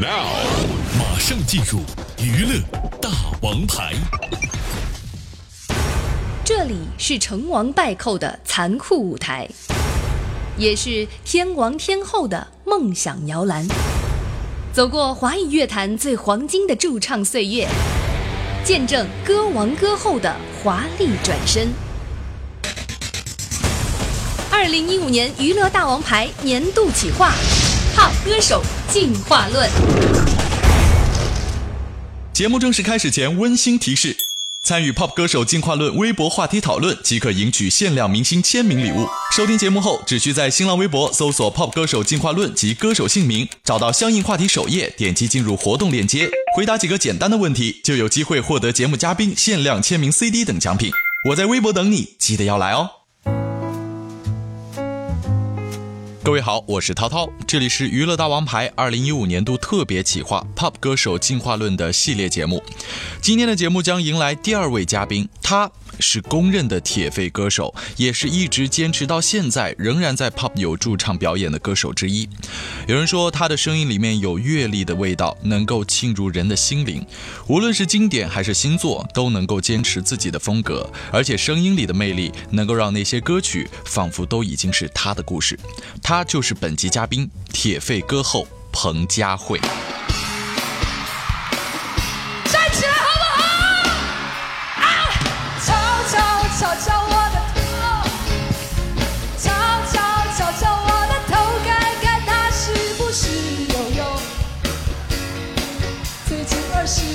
Now，马上进入娱乐大王牌。这里是成王败寇的残酷舞台，也是天王天后的梦想摇篮。走过华语乐坛最黄金的驻唱岁月，见证歌王歌后的华丽转身。二零一五年娱乐大王牌年度企划，Pop 歌手进化论。节目正式开始前，温馨提示：参与 Pop 歌手进化论微博话题讨论，即可赢取限量明星签名礼物。收听节目后，只需在新浪微博搜索 “Pop 歌手进化论”及歌手姓名，找到相应话题首页，点击进入活动链接，回答几个简单的问题，就有机会获得节目嘉宾限量签名 CD 等奖品。我在微博等你，记得要来哦。各位好，我是涛涛，这里是娱乐大王牌二零一五年度特别企划 Pop 歌手进化论的系列节目。今天的节目将迎来第二位嘉宾，他是公认的铁肺歌手，也是一直坚持到现在仍然在 Pop 有驻唱表演的歌手之一。有人说他的声音里面有阅历的味道，能够沁入人的心灵。无论是经典还是新作，都能够坚持自己的风格，而且声音里的魅力能够让那些歌曲仿佛都已经是他的故事。他就是本集嘉宾，铁肺歌后彭佳慧。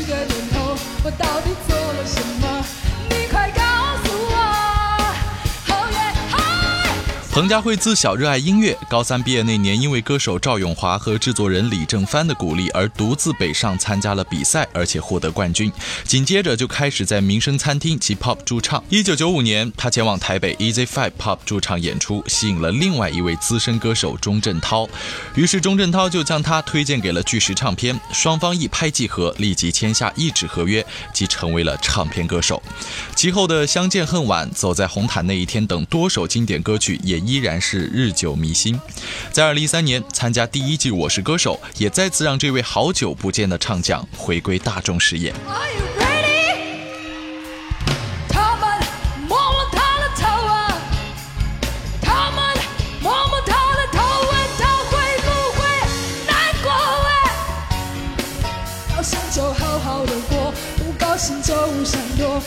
个年头，我到底做了什么？彭佳慧自小热爱音乐，高三毕业那年，因为歌手赵咏华和制作人李正帆的鼓励，而独自北上参加了比赛，而且获得冠军。紧接着就开始在民生餐厅及 Pop 驻唱。一九九五年，他前往台北 Easy Five Pop 驻唱演出，吸引了另外一位资深歌手钟镇涛。于是钟镇涛就将他推荐给了巨石唱片，双方一拍即合，立即签下一纸合约，即成为了唱片歌手。其后的《相见恨晚》《走在红毯那一天》等多首经典歌曲也依然是日久弥新。在二零一三年参加第一季《我是歌手》，也再次让这位好久不见的唱将回归大众视野。Are you ready？他们摸摸他的头啊，他们摸摸他的头，问他会不会难过哎？高兴就好好的过，不高兴就闪躲，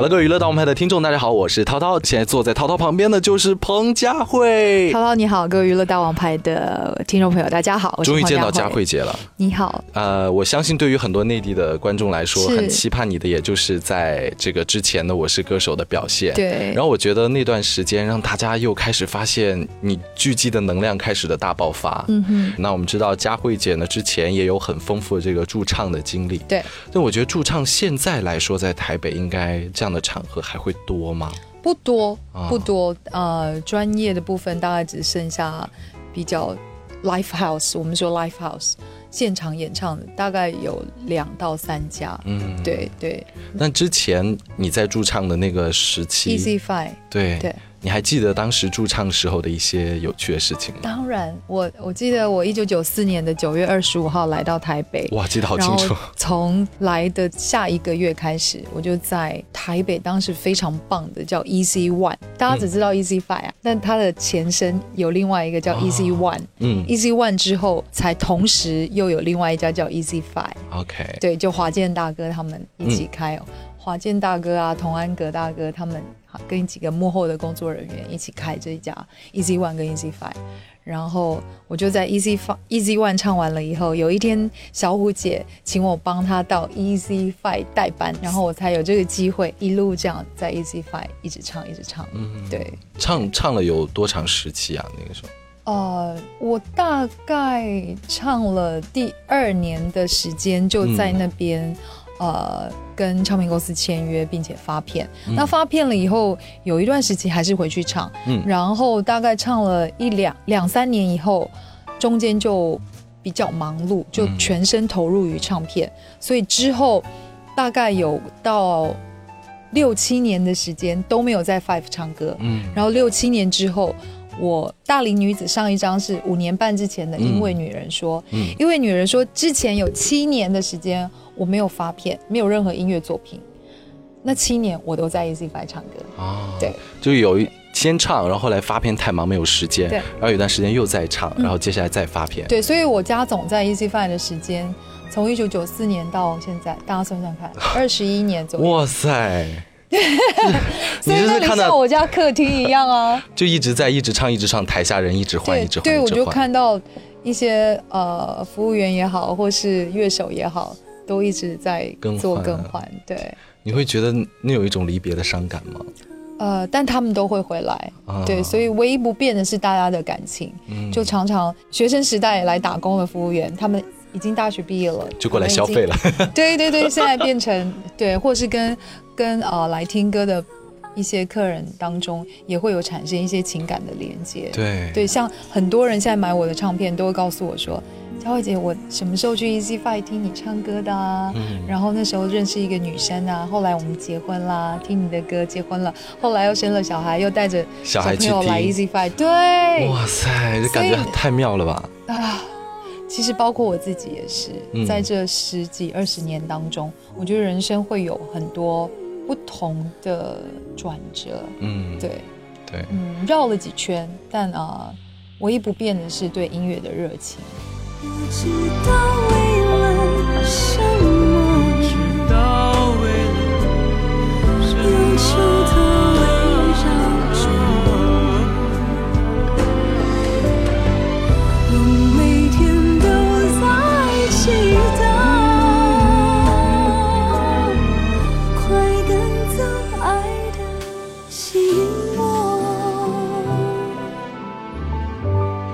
好了，各位娱乐大王牌的听众，大家好，我是涛涛。现在坐在涛涛旁边的就是彭佳慧。涛涛你好，各位娱乐大王牌的听众朋友，大家好，我是终于见到佳慧姐了。你好，呃，我相信对于很多内地的观众来说，很期盼你的，也就是在这个之前的《我是歌手》的表现。对然后我觉得那段时间让大家又开始发现你聚集的能量开始的大爆发。嗯哼，那我们知道佳慧姐呢，之前也有很丰富的这个驻唱的经历。对，那我觉得驻唱现在来说，在台北应该这样的场合还会多吗？不多啊不多，呃，专业的部分大概只剩下比较 live house，我们说 live house 现场演唱的，大概有两到三家。嗯，。对对那之前你在驻唱的那个时期，Easy Five，对对。你还记得当时驻唱时候的一些有趣的事情吗？当然，我我记得我一九九四年的九月二十五号来到台北，哇，记得好清楚。后。从来的下一个月开始，我就在台北，当时非常棒的叫 Easy One，大家只知道 Easy Five 啊，但它的前身有另外一个叫 Easy One，、嗯。Easy One 之后才同时又有另外一家叫 Easy Five，，OK，对，就华健大哥他们一起开哦，华健大哥啊，童安格大哥他们跟几个幕后的工作人员一起开这一家 Easy One 跟 Easy Five。然后我就在 Easy Five Easy One 唱完了以后，有一天小虎姐请我帮她到 Easy Five 代班，然后我才有这个机会一路这样在 Easy Five 一直唱一直唱。嗯，对，唱唱了有多长时期啊？那个时候呃，我大概唱了第二年的时间，就在那边、呃跟唱片公司签约，并且发片。那发片了以后，有一段时期还是回去唱，嗯。然后大概唱了一两两三年以后，中间就比较忙碌，就全身投入于唱片，所以之后大概有到六七年的时间都没有在 Five 唱歌。嗯。然后六七年之后，我大龄女子上一张是五年半之前的《因为女人说》，嗯因为女人说之前有七年的时间我没有发片，没有任何音乐作品，那七年我都在 Easy Five 唱歌。啊，对，就有一先唱，然后后来发片太忙没有时间，对。然后有段时间又在唱，然后接下来再发片，对，所以我家总在 Easy Five 的时间，从一九九四年到现在，大家算算看，二十一年左右。哇塞，所以那里你就是看到像我家客厅一样啊。就一直在一直唱一直唱，台下人一直换对一直换，对，我就看到一些呃服务员也好，或是乐手也好，都一直在做更换。对，你会觉得那有一种离别的伤感吗？呃，但他们都会回来。啊对，所以唯一不变的是大家的感情。嗯就常常学生时代来打工的服务员，他们已经大学毕业了，就过来消费了，对对对，现在变成对，或是跟跟呃来听歌的一些客人当中，也会有产生一些情感的连接。对对，像很多人现在买我的唱片，都会告诉我说：“佳慧姐，我什么时候去 Easy Five 听你唱歌的啊？”嗯然后那时候认识一个女生啊，后来我们结婚啦，听你的歌结婚了，后来又生了小孩，又带着小孩去朋友来听 Easy Five，对哇塞，这感觉太妙了吧？啊。其实包括我自己也是，嗯在这十几二十年当中，我觉得人生会有很多不同的转折，嗯，对，对，嗯，绕了几圈，但啊、呃唯一不变的是对音乐的热情。不知道为了什么，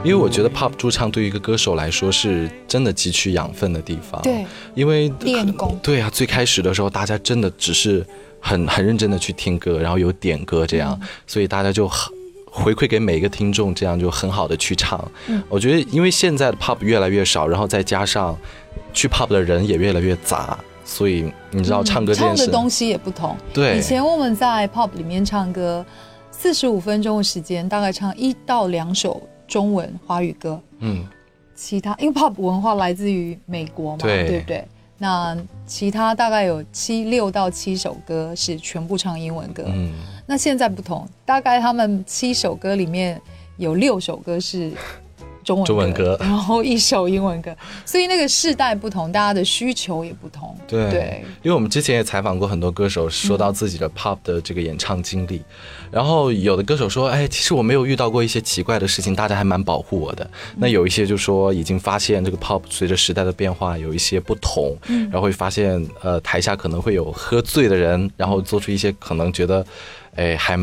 因为我觉得 pop 驻唱对于一个歌手来说是真的汲取养分的地方。对，因为练功对啊，最开始的时候，大家真的只是很很认真的去听歌，然后有点歌这样，所以大家就很回馈给每一个听众，这样就很好的去唱。嗯我觉得，因为现在的 pop 越来越少，然后再加上去 pop 的人也越来越杂，所以你知道唱歌这件事，唱的东西也不同。对以前我们在 pop 里面唱歌，四十五分钟的时间，大概唱一到两首中文华语歌，嗯，其他因为 pop 文化来自于美国嘛，对不对？那其他大概有七六到七首歌是全部唱英文歌。嗯，那现在不同，大概他们七首歌里面有六首歌是中文歌，中文歌然后一首英文歌，所以那个世代不同，大家的需求也不同。对，对因为我们之前也采访过很多歌手，说到自己的 pop 的这个演唱经历，然后有的歌手说，哎，其实我没有遇到过一些奇怪的事情，大家还蛮保护我的。那有一些就说已经发现这个 pop 随着时代的变化有一些不同，然后会发现呃台下可能会有喝醉的人，然后做出一些可能觉得，哎还。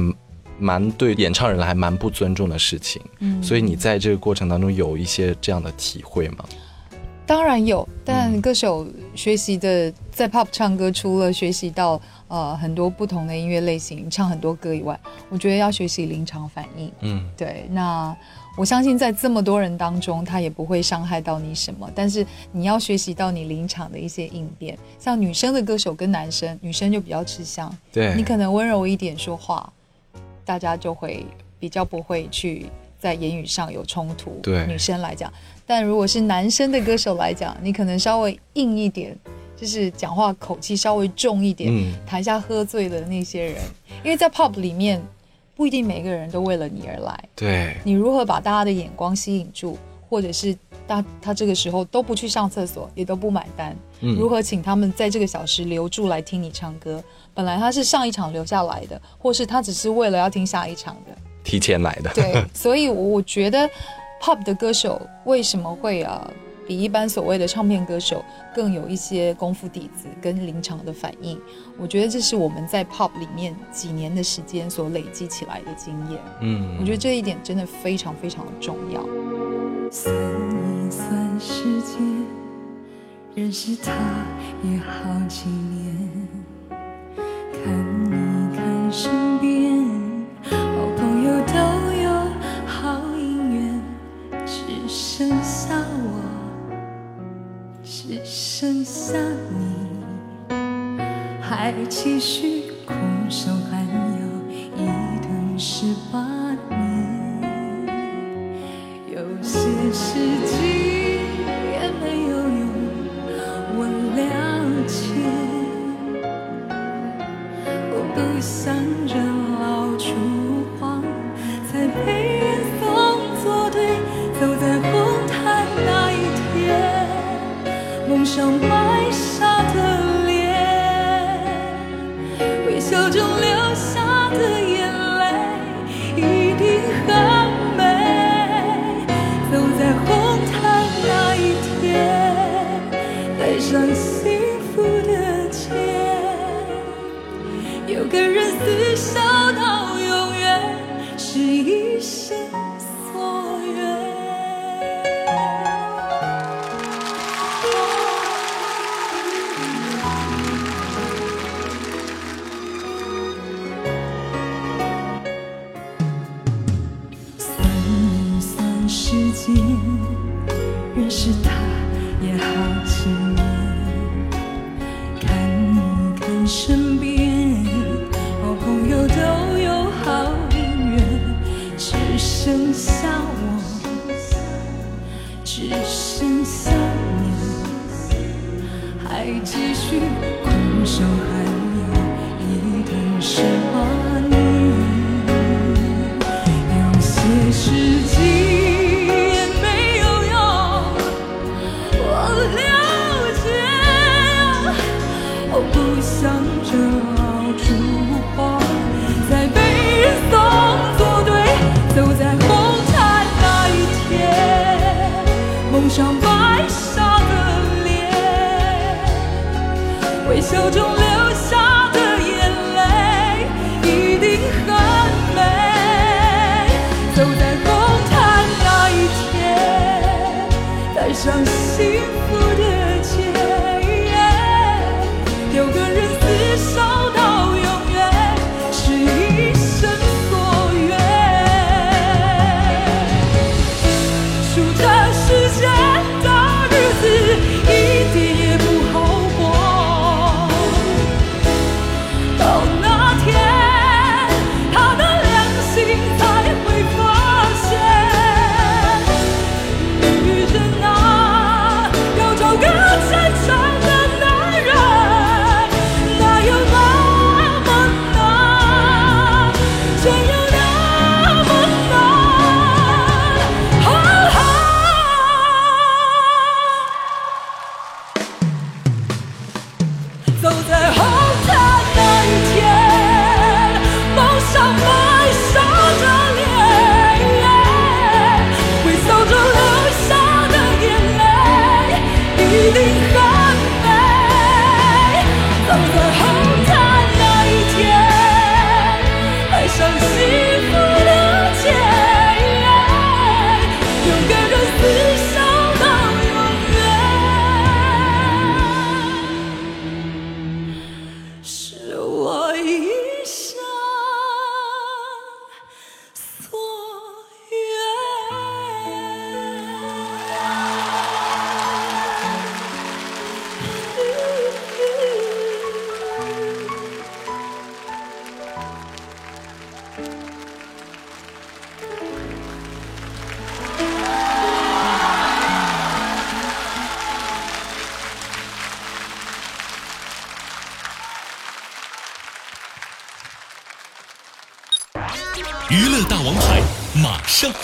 蛮对演唱人还蛮不尊重的事情，嗯所以你在这个过程当中有一些这样的体会吗？当然有，嗯但歌手学习的在 pop 唱歌，除了学习到呃很多不同的音乐类型，唱很多歌以外，我觉得要学习临场反应。嗯，对，那我相信在这么多人当中，他也不会伤害到你什么，但是你要学习到你临场的一些应变。像女生的歌手跟男生，女生就比较吃香，对，你可能温柔一点说话，大家就会比较不会去在言语上有冲突。对女生来讲，但如果是男生的歌手来讲，你可能稍微硬一点，就是讲话口气稍微重一点。嗯台下喝醉的那些人，因为在 pop 里面，不一定每个人都为了你而来。对，你如何把大家的眼光吸引住，或者是他他这个时候都不去上厕所，也都不买单，嗯如何请他们在这个小时留住来听你唱歌？本来他是上一场留下来的，或是他只是为了要听下一场的。提前来的，对，所以我觉得 pop 的歌手为什么会啊比一般所谓的唱片歌手更有一些功夫底子跟临场的反应？我觉得这是我们在 pop 里面几年的时间所累积起来的经验。嗯，我觉得这一点真的非常非常的重要。算一算时间，认识他也好几年。看一看身边，剩下你。还继续苦守寒窑一等十八年。有些事情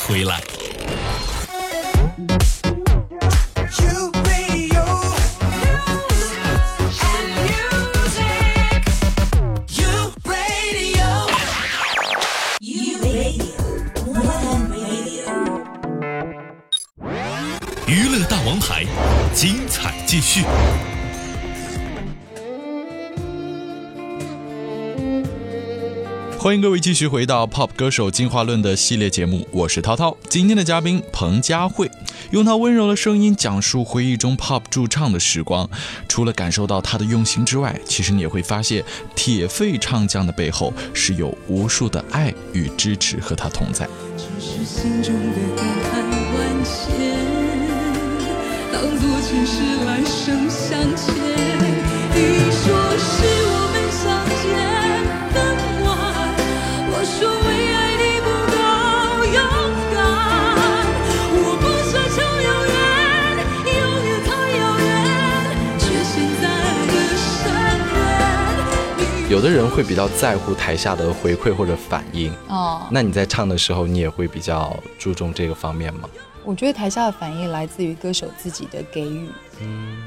回来。欢迎各位继续回到《Pop 歌手进化论》的系列节目，我是涛涛。今天的嘉宾彭佳慧，用她温柔的声音讲述回忆中 Pop 驻唱的时光。除了感受到她的用心之外，其实你也会发现，铁肺唱将的背后是有无数的爱与支持和他同在。只是心中的感叹万千，当作前世来生相欠，你说是。有的人会比较在乎台下的回馈或者反应哦，那你在唱的时候，你也会比较注重这个方面吗？我觉得台下的反应来自于歌手自己的给予，嗯，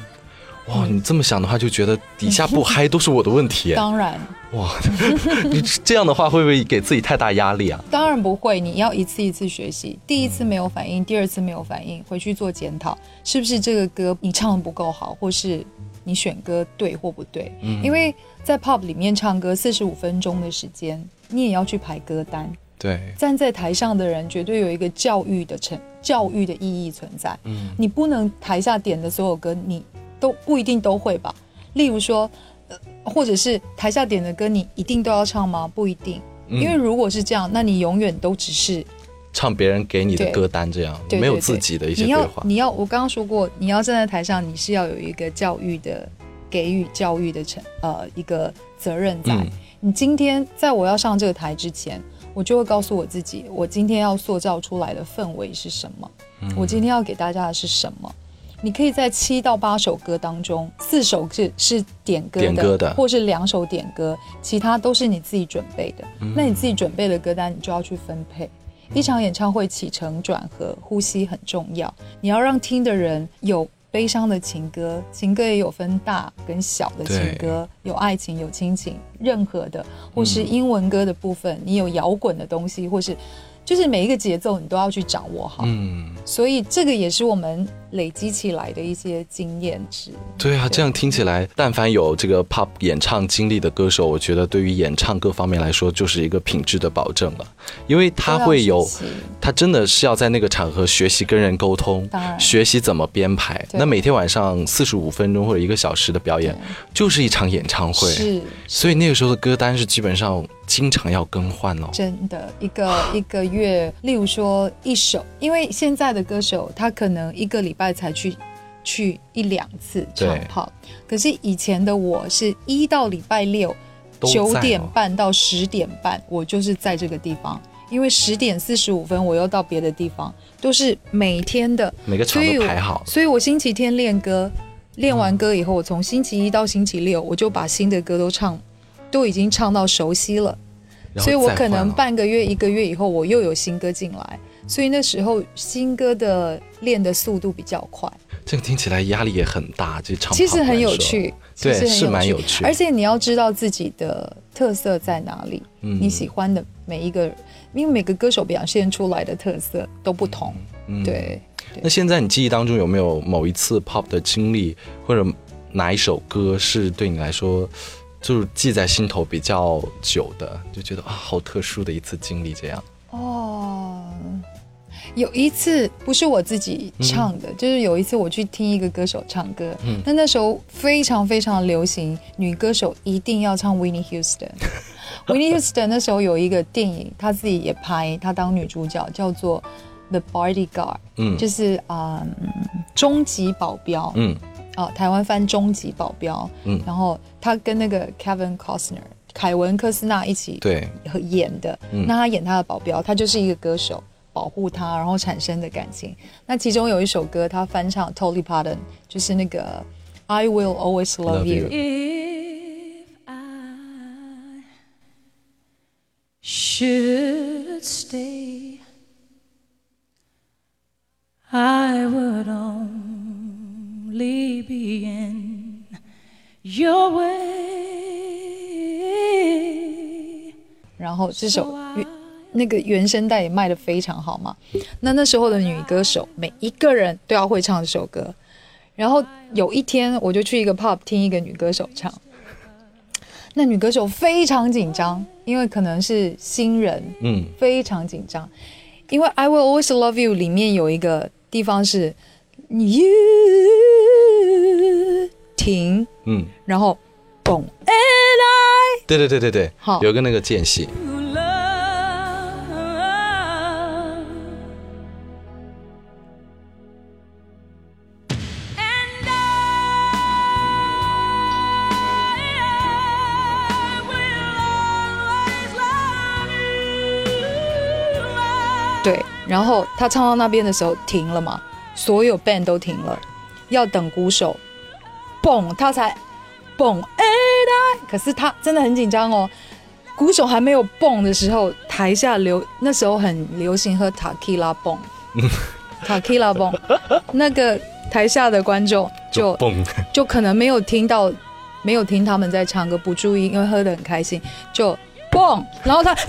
哇，你这么想的话，就觉得底下不 嗨都是我的问题耶。当然，哇，你这样的话会不会给自己太大压力啊？当然不会，你要一次一次学习。第一次没有反应，第二次没有反应，回去做检讨，是不是这个歌你唱的不够好，或是你选歌对或不对？因为在 pop 里面唱歌四十五分钟的时间，你也要去排歌单。对，站在台上的人绝对有一个教育的成教育的意义存在。嗯你不能台下点的所有歌你都不一定都会吧？例如说，呃，或者是台下点的歌你一定都要唱吗？不一定，嗯因为如果是这样，那你永远都只是唱别人给你的歌单，这样没有自己的一些你要规划。你要我刚刚说过，你要站在台上，你是要有一个教育的给予教育的成呃一个责任在。嗯你今天在我要上这个台之前，我就会告诉我自己，我今天要塑造出来的氛围是什么，嗯我今天要给大家的是什么。你可以在七到八首歌当中，四首是是点歌的，点歌的或是两首点歌，其他都是你自己准备的。嗯那你自己准备的歌单，你就要去分配。一场演唱会起承转合，呼吸很重要。你要让听的人有悲伤的情歌，情歌也有分大跟小的情歌，有爱情，有亲情，任何的，或是英文歌的部分，你有摇滚的东西，或是就是每一个节奏你都要去掌握好。嗯，所以这个也是我们累积起来的一些经验值。对啊，这样听起来，但凡有这个 pop 演唱经历的歌手，我觉得对于演唱各方面来说，就是一个品质的保证了，因为他会有他真的是要在那个场合学习跟人沟通学习怎么编排。那每天晚上四十五分钟或者一个小时的表演，就是一场演唱会，是。所以那个时候的歌单是基本上经常要更换哦。真的一个 一个月，例如说一首，因为现在的歌手他可能一个礼拜才去去一两次唱跑。可是以前的我是一到礼拜六九点哦半到十点半，我就是在这个地方。因为十点四十五分我又到别的地方，都是每天的，每个场所都排好，所以我星期天练歌，练完歌以后，我从星期一到星期六，我就把新的歌都唱，都已经唱到熟悉了。所以我可能半个月、一个月以后，我又有新歌进来，所以那时候新歌的练的速度比较快，这个听起来压力也很大，这唱其实很有趣，其对是蛮有趣。而且你要知道自己的特色在哪里，嗯。你喜欢的每一个，因为每个歌手表现出来的特色都不同，嗯对。那现在你记忆当中有没有某一次 pop 的经历，或者哪一首歌是对你来说，就是记在心头比较久的，就觉得啊，好特殊的一次经历这样？哦，有一次不是我自己唱的，就是有一次我去听一个歌手唱歌，嗯。那、那时候非常非常流行，女歌手一定要唱 Whitney Houston。Whitney Houston 那时候有一个电影，她自己也拍，她当女主角，叫做《The Bodyguard》，嗯。就是啊、嗯终极保镖，嗯啊，台湾翻终极保镖，嗯。然后他跟那个 Kevin Costner 凯文科斯纳一起对，和演的，嗯。那他演他的保镖，他就是一个歌手，保护他，然后产生的感情。那其中有一首歌，他翻唱 Tolly Parton，就是那个 I Will Always Love You。Your way. 然后这首原那个原声带也卖的非常好嘛。那那时候的女歌手，每一个人都要会唱这首歌。然后有一天，我就去一个 pub 听一个女歌手唱，那女歌手非常紧张，因为可能是新人，嗯非常紧张，因为《I Will Always Love You》里面有一个地方是 you 停，嗯，然后嘣对对对对对，好。有个那个间隙.对，然后他唱到那边的时候停了嘛，所有 band 都停了，要等鼓手，嘣，他才嘣可是他真的很紧张哦。鼓手还没有蹦的时候，台下流那时候很流行喝塔 q 拉蹦，塔 q 拉蹦，那个台下的观众就蹦，就可能没有听到，没有听他们在唱歌，不注意，因为喝的很开心，就蹦，然后他哎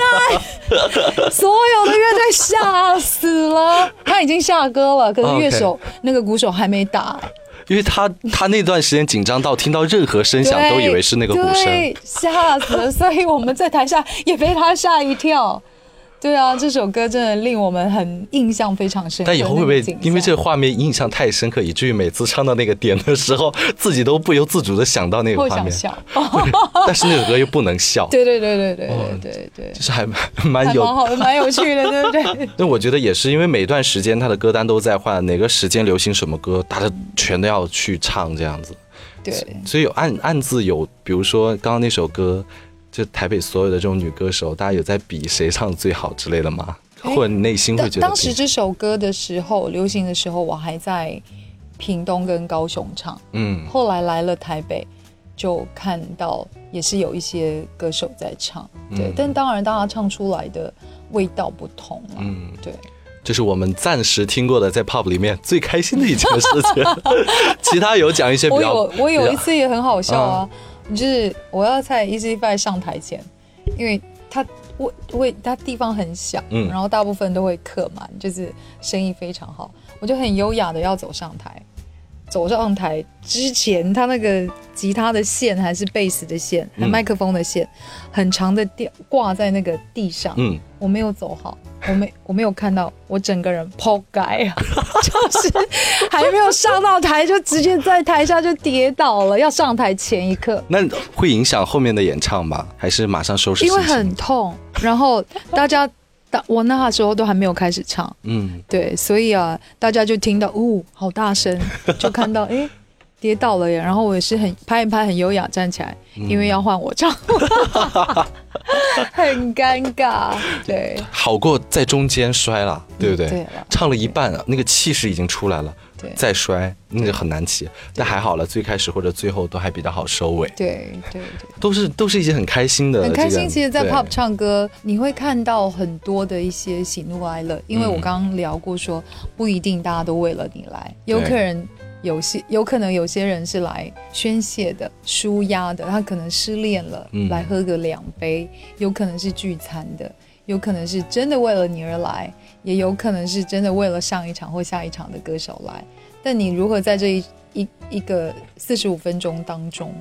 来，所有的乐队吓死了，他已经下歌了，可是乐手那个鼓手还没打，因为他他那段时间紧张到听到任何声响都以为是那个鼓声。吓死了，所以我们在台下也被他吓一跳。对啊，这首歌真的令我们很印象非常深刻。但以后会不会因为这象个画面印象太深刻，以至于每次唱到那个点的时候，自己都不由自主的想到那个画面，会想笑？但是那首歌又不能笑，对对对对对哦对对对，就是还蛮蛮有还蛮好的，蛮有趣的，对不对？那我觉得也是，因为每段时间他的歌单都在换，哪个时间流行什么歌，大家全都要去唱这样子。对，所以有暗暗自有，比如说刚刚那首歌，就台北所有的这种女歌手，大家有在比谁唱最好之类的吗？哎或者你内心会觉得当时这首歌的时候，流行的时候，我还在屏东跟高雄唱，嗯。后来来了台北，就看到也是有一些歌手在唱，对，嗯但当然大家唱出来的味道不同了，嗯，对。这是我们暂时听过的在 pop 里面最开心的一件事情。其他有讲一些比我较，有我有一次也很好笑啊，就是我要在 Easy Five 上台前，因为他位位他地方很小，嗯然后大部分都会客满，就是生意非常好，我就很优雅的要走上台。走上台之前，他那个吉他的线还是贝斯的线，麦克风的线，很长的吊挂在那个地上。嗯，我没有走好，我没 我没有看到，我整个人抛盖啊，就是还没有上到台就直接在台下就跌倒了。要上台前一刻，那会影响后面的演唱吗？还是马上收拾？因为很，痛，然后大家，大我那时候都还没有开始唱，嗯，对，所以啊，大家就听到呜、好大声，就看到诶跌倒了耶，然后我也是很拍一拍，很优雅站起来，因为要换我唱，很尴尬，对。好过在中间摔了，对不对？对唱了一半啊，那个气势已经出来了，对。再摔那就很难起。但还好了，最开始或者最后都还比较好收尾，对对对，都是都是一些很开心的、很开心。其实，在对。pop 唱歌，你会看到很多的一些喜怒哀乐，因为我嗯刚刚聊过说，不一定大家都为了你来，有可能有些有可能有些人是来宣泄的、舒压的，他可能失恋了，嗯。来喝个两杯；有可能是聚餐的，有可能是真的为了你而来，也有可能是真的为了上一场或下一场的歌手来。但你如何在这一一一个四十五分钟当中，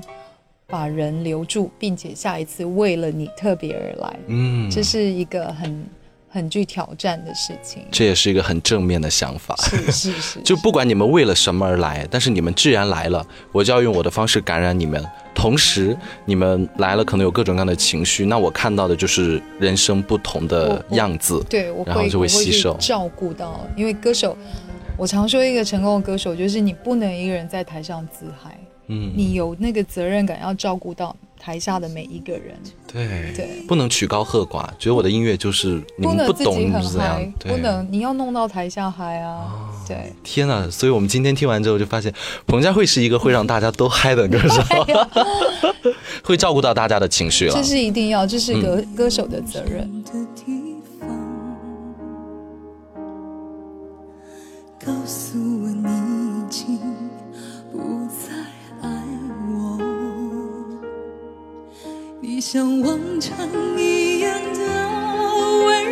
把人留住，并且下一次为了你特别而来，嗯，这是一个很很具挑战的事情。这也是一个很正面的想法。是是 是，就不管你们为了什么而来，但是你们既然来了，我就要用我的方式感染你们。同时，你们来了可能有各种各样的情绪，那我看到的就是人生不同的样子。对我然后就会吸收照顾到，因为歌手，我常说一个成功的歌手就是你不能一个人在台上自嗨，嗯，你有那个责任感要照顾到台下的每一个人。对对不能曲高和寡，觉得我的音乐就是你们不能自懂己很是怎样不能你要弄到台下嗨啊！对，天呐！所以我们今天听完之后就发现，彭佳慧是一个会让大家都嗨的歌手，会照顾到大家的情绪了这。是一定要，这是歌、嗯歌手的责任。告诉我你已经你像往常一样的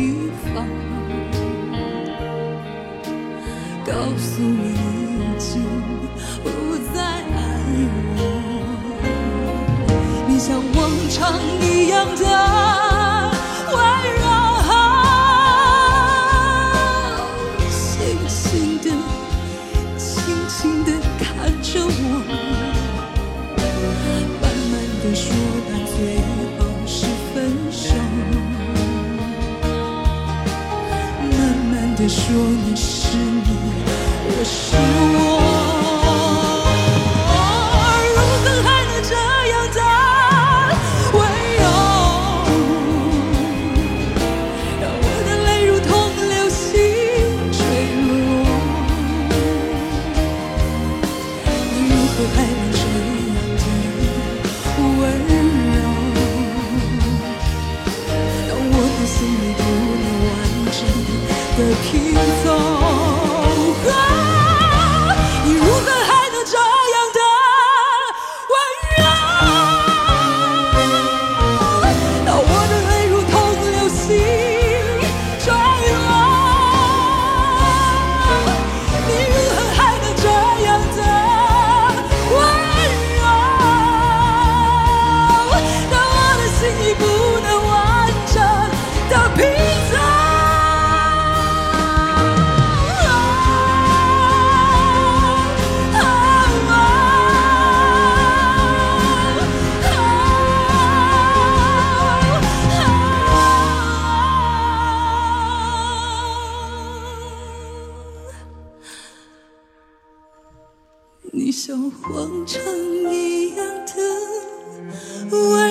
地方告诉你已经不我爱你。像荒城一样的我。